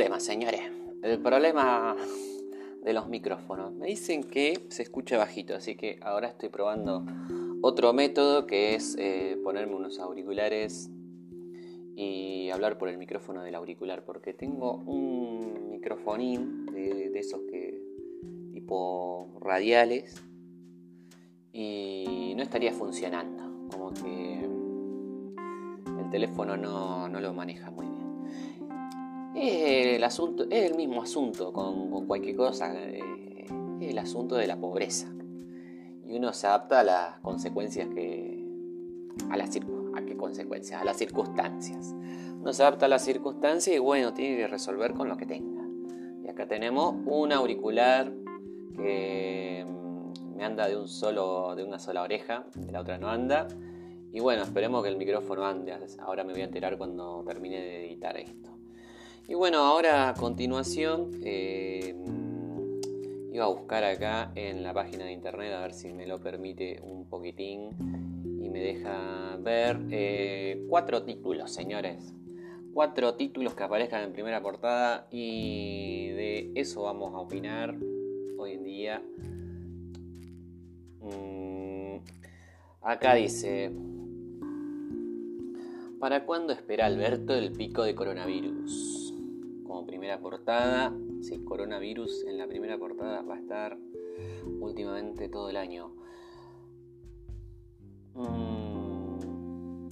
Problema, señores. El problema de los micrófonos. Me dicen que se escucha bajito, así que ahora estoy probando otro método que es eh, ponerme unos auriculares y hablar por el micrófono del auricular, porque tengo un microfonín de, de esos que tipo radiales y no estaría funcionando, como que el teléfono no, no lo maneja muy bien. Es el, asunto, es el mismo asunto con, cualquier cosa, eh, es el asunto de la pobreza. Y uno se adapta a las consecuencias que. a las ¿A qué consecuencias? A las circunstancias. Uno se adapta a las circunstancias y bueno, tiene que resolver con lo que tenga. Y acá tenemos un auricular que mm, me anda de un solo, de una sola oreja, de la otra no anda. Y bueno, esperemos que el micrófono ande. Ahora me voy a enterar cuando termine de editar esto. Y bueno, ahora a continuación eh, iba a buscar acá en la página de internet a ver si me lo permite un poquitín y me deja ver eh, cuatro títulos, señores. Cuatro títulos que aparezcan en primera portada y de eso vamos a opinar hoy en día. Mm, acá dice, ¿para cuándo espera Alberto el pico de coronavirus? Primera portada. Sí, coronavirus en la primera portada va a estar últimamente todo el año. Mm.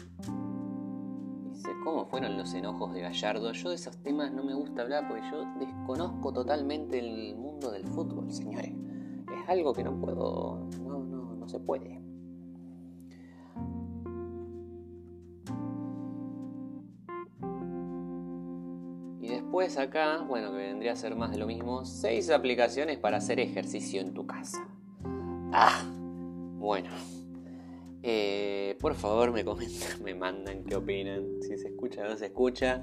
Dice, ¿cómo fueron los enojos de Gallardo? Yo de esos temas no me gusta hablar porque yo desconozco totalmente el mundo del fútbol, señores. Es algo que no puedo, no, no, no se puede. Después acá, bueno, que vendría a ser más de lo mismo, seis aplicaciones para hacer ejercicio en tu casa. Ah, bueno. Eh, por favor me comentan, me mandan qué opinan, si se escucha o no se escucha.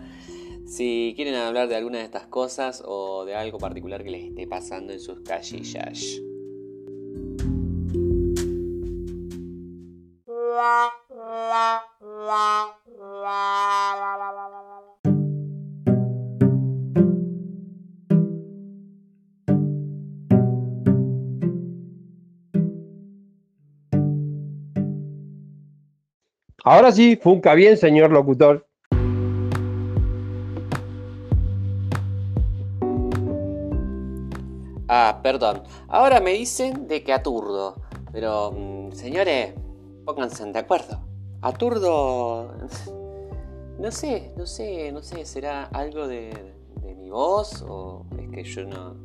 Si quieren hablar de alguna de estas cosas o de algo particular que les esté pasando en sus casillas. Ahora sí, funca bien, señor locutor. Ah, perdón. Ahora me dicen de que aturdo. Pero, mm, señores, pónganse de acuerdo. Aturdo... No sé, no sé, no sé. ¿Será algo de, de mi voz? ¿O es que yo no,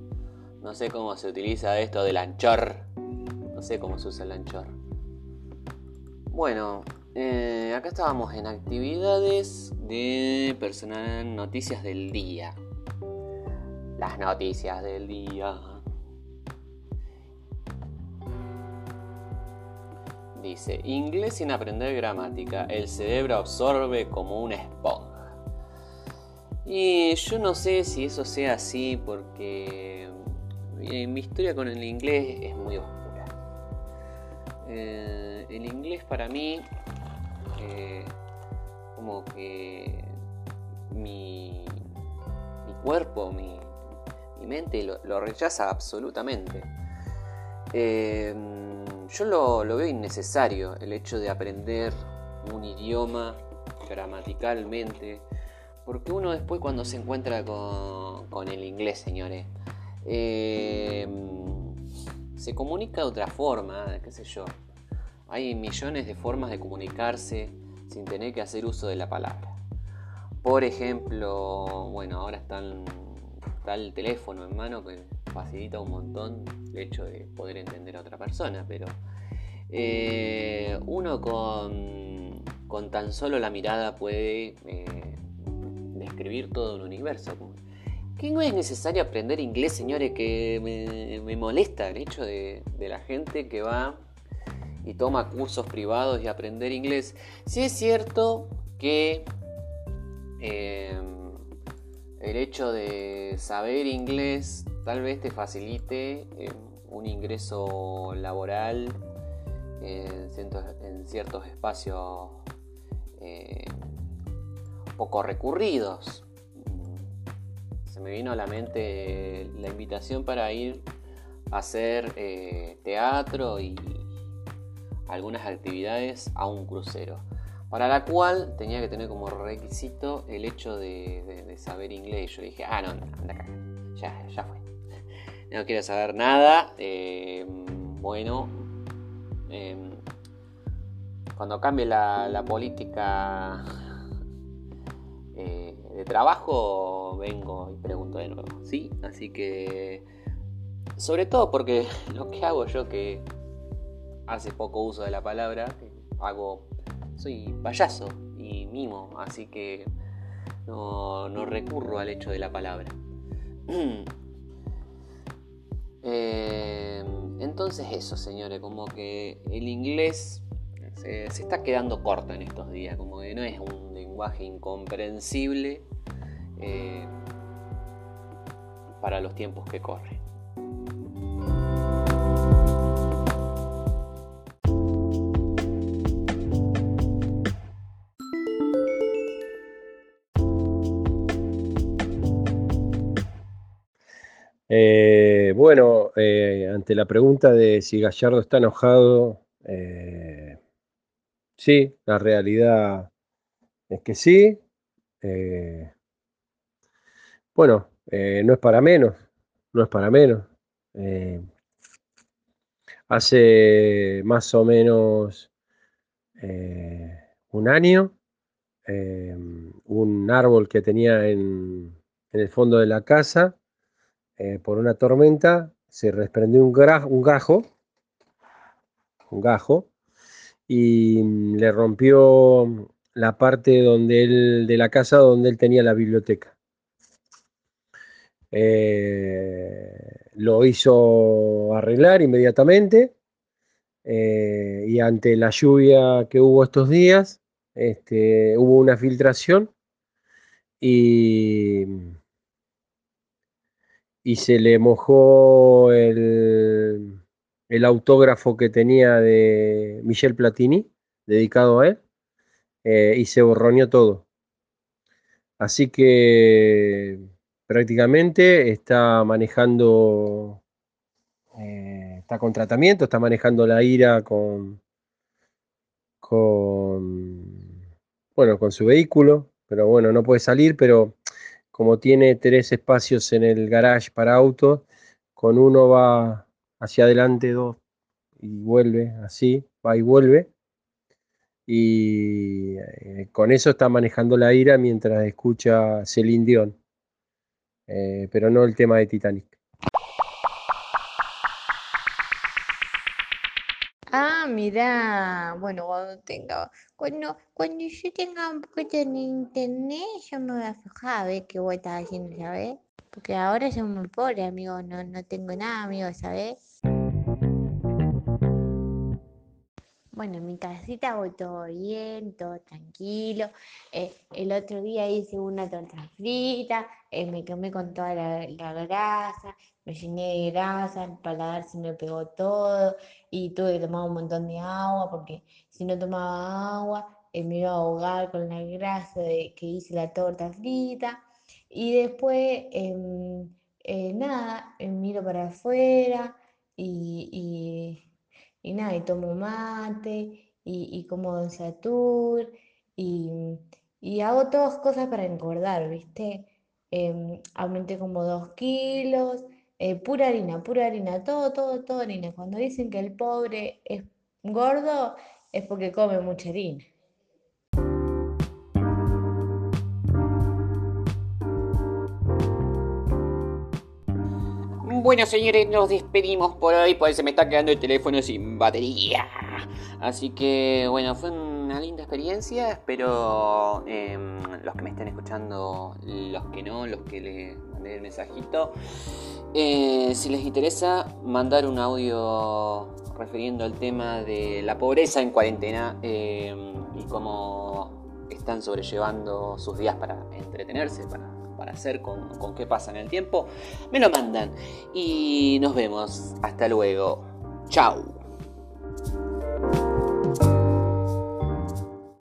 no sé cómo se utiliza esto del anchor? No sé cómo se usa el anchor. Bueno, eh, acá estábamos en actividades de personal noticias del día. Las noticias del día. Dice, inglés sin aprender gramática. El cerebro absorbe como una esponja. Y yo no sé si eso sea así porque eh, mi historia con el inglés es muy oscura. Eh, el inglés para mí como que mi, cuerpo, mi, mente lo, rechaza absolutamente. Eh, yo lo, veo innecesario el hecho de aprender un idioma gramaticalmente, porque uno después cuando se encuentra con, el inglés, señores, eh, se comunica de otra forma, qué sé yo. Hay millones de formas de comunicarse sin tener que hacer uso de la palabra. Por ejemplo, bueno, ahora está el, teléfono en mano que facilita un montón el hecho de poder entender a otra persona, pero eh, uno con, con, tan solo la mirada puede eh, describir todo un universo. Que no es necesario aprender inglés, señores, que me, molesta el hecho de la gente que va y toma cursos privados y aprender inglés, sí es cierto que em, el hecho de saber inglés tal vez te facilite em, un ingreso laboral en ciertos, espacios em, poco recurridos. me vino a la mente la invitación para ir a hacer eh, teatro y algunas actividades a un crucero, para la cual tenía que tener como requisito el hecho de, saber inglés. Yo dije, ah, no, anda acá, ya, ya fue. No quiero saber nada. Eh, bueno, em, cuando cambie la, política eh, de trabajo, vengo y pregunto de nuevo. ¿sí? Así que, sobre todo porque lo que hago yo, que hace poco uso de la palabra, hago, soy payaso y mimo, así que no, recurro al hecho de la palabra. Eh, entonces eso, señores, como que el inglés se, está quedando corto en estos días, como que no es un lenguaje incomprensible eh, para los tiempos que corren. Eh, bueno, eh, ante la pregunta de si Gallardo está enojado, eh, sí, la realidad es que sí. bueno, no es para menos, no es para menos. hace más o menos un año, un árbol que tenía en el fondo de la casa, eh, por una tormenta, se desprendió un, gajo, un gajo, y mm, le rompió la parte donde él, de la casa donde él tenía la biblioteca. Eh, lo hizo arreglar inmediatamente eh, y ante la lluvia que hubo estos días, este, hubo una filtración y y se le mojó el, autógrafo que tenía de Michel Platini, dedicado a él, eh, y se borroneó todo. Así que prácticamente está manejando, eh, está con tratamiento, está manejando la ira con, con, bueno, con su vehículo, pero bueno, no puede salir, pero como tiene tres espacios en el garage para autos, con uno va hacia adelante, dos, y vuelve así, va y vuelve. Y eh, con eso está manejando la ira mientras escucha Celine Dion, eh, pero no el tema de Titanic. Mira, bueno, cuando tenga, cuando, cuando yo tenga un poquito de internet, yo me voy a fijar a ver qué voy a estar haciendo, ¿sabes? Porque ahora soy muy pobre, amigo, no, no tengo nada, amigo, ¿sabes? Bueno, en mi casita voy todo bien, todo tranquilo. Eh, el otro día hice una torta frita, eh, me quemé con toda la, grasa, me llené de grasa, el paladar se me pegó todo y tuve que tomar un montón de agua porque si no tomaba agua eh, me iba a ahogar con la grasa de que hice la torta frita. Y después, em, nada, miro para afuera y y nada, y tomo mate, y, como Don Satur, y, y, hago todas cosas para engordar, ¿viste? Em, aumenté como dos kilos, eh, pura harina, pura harina, todo, todo, todo harina. Cuando dicen que el pobre es gordo, es porque come mucha harina. Bueno, señores, nos despedimos por hoy, pues se me está quedando el teléfono sin batería. Así que, bueno, fue una linda experiencia. Espero em, los que me estén escuchando, los que no, los que le el mensajito. Eh, si les interesa, mandar un audio refiriendo al tema de la pobreza en cuarentena em, y cómo están sobrellevando sus días para entretenerse, para para hacer con, con qué pasa en el tiempo, me lo mandan. Y nos vemos. Hasta luego. Chao.